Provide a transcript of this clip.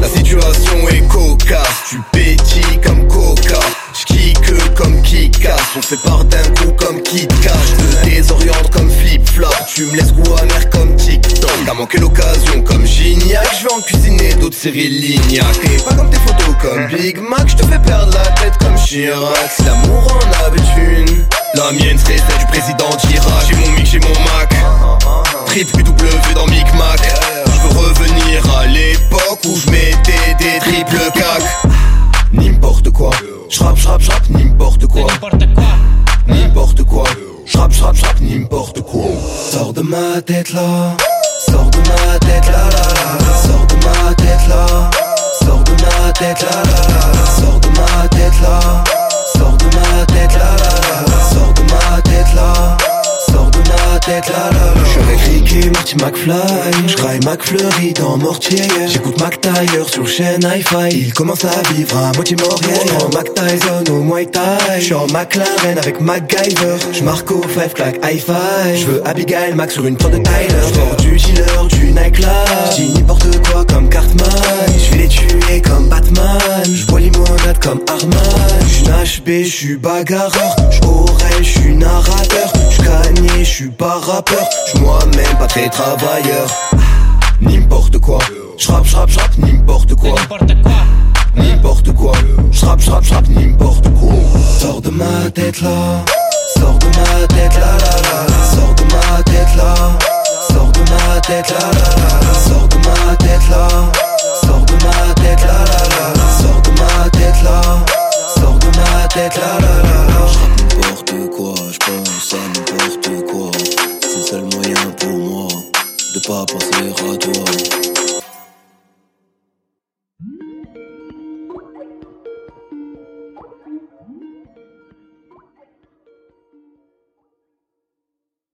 La situation est cocasse, tu pétilles comme coca. J'kick comme casse, on fait part d'un coup comme qui cache. Je te désoriente comme flip-flop, tu me laisses goût amer comme TikTok. T'as manqué l'occasion comme Gignac, je vais en cuisiner d'autres séries Lignac. Et pas comme tes photos comme Big Mac, je te fais perdre la tête comme Chirac. Si l'amour en avait une, la mienne serait celle du président d'Irak. J'ai mon mic, j'ai mon Mac. Triple W dans Micmac. Je veux revenir à l'époque où je mettais des triples cac. N'importe quoi. J'rappe, j'rappe, j'rappe, n'importe quoi. N'importe quoi. J'rappe, j'rappe, j'rappe, n'importe quoi. Sors de ma tête là. Sors de ma tête là, là, là. Sors de ma tête là. Sors de ma tête là. Tête là, là. J'aurais Marty McFly. J'craille McFlurry dans Mortier. J'écoute Mac sur chaîne Hi-Fi. Il commence à vivre à moitié mort. J'prends Mac Tyson au Muay Thai. J'suis en McLaren avec MacGyver. J'marque au five clack Hi-Fi. J'veux Abigail Mac sur une prod de Tyler. J'vends du dealer, du nightclub. J'dis n'importe quoi comme Cartman. J'vais les tuer comme Batman. J'bois limonade comme Arman. J'suis HB, j'suis bagarreur. J'aurais, j'suis narrateur. Pas rappeur. J'suis moi-même pas très travailleur. N'importe quoi. J'rappe, j'rappe, j'rappe, n'importe quoi. N'importe quoi. J'rappe, j'rappe, j'rappe, n'importe quoi. Sors de ma tête là. Sors de ma tête là, là, là, là. Sors de ma tête là. Sors de ma tête là, là, là, là. Sors de ma tête là. Sors de ma tête là, là, là, là. Sors de ma tête là. Sors de ma tête là, là, là, pensées à toi.